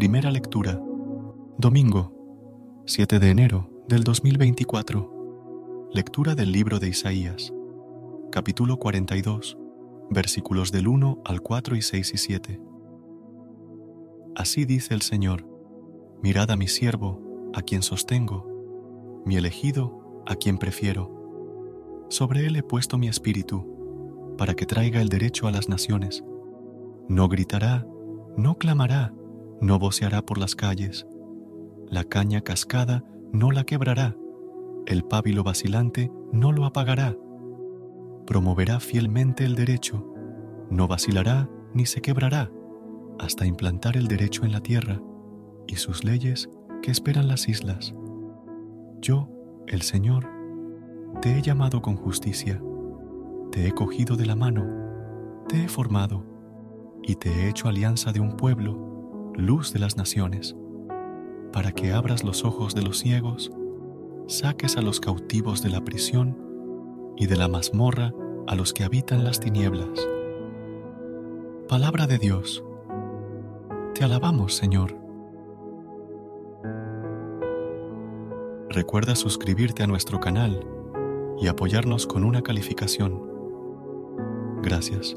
Primera lectura. Domingo, 7 de enero del 2024. Lectura del libro de Isaías. Capítulo 42, versículos del 1 al 4 y 6 y 7. Así dice el Señor, mirad a mi siervo, a quien sostengo, mi elegido, a quien prefiero. Sobre él he puesto mi espíritu, para que traiga el derecho a las naciones. No gritará, no clamará, no voceará por las calles. La caña cascada no la quebrará, el pábilo vacilante no lo apagará. Promoverá fielmente el derecho, no vacilará ni se quebrará, hasta implantar el derecho en la tierra y sus leyes que esperan las islas. Yo, el Señor, te he llamado con justicia, te he cogido de la mano, te he formado y te he hecho alianza de un pueblo luz de las naciones, para que abras los ojos de los ciegos, saques a los cautivos de la prisión y de la mazmorra a los que habitan las tinieblas. Palabra de Dios. Te alabamos, Señor. Recuerda suscribirte a nuestro canal y apoyarnos con una calificación. Gracias.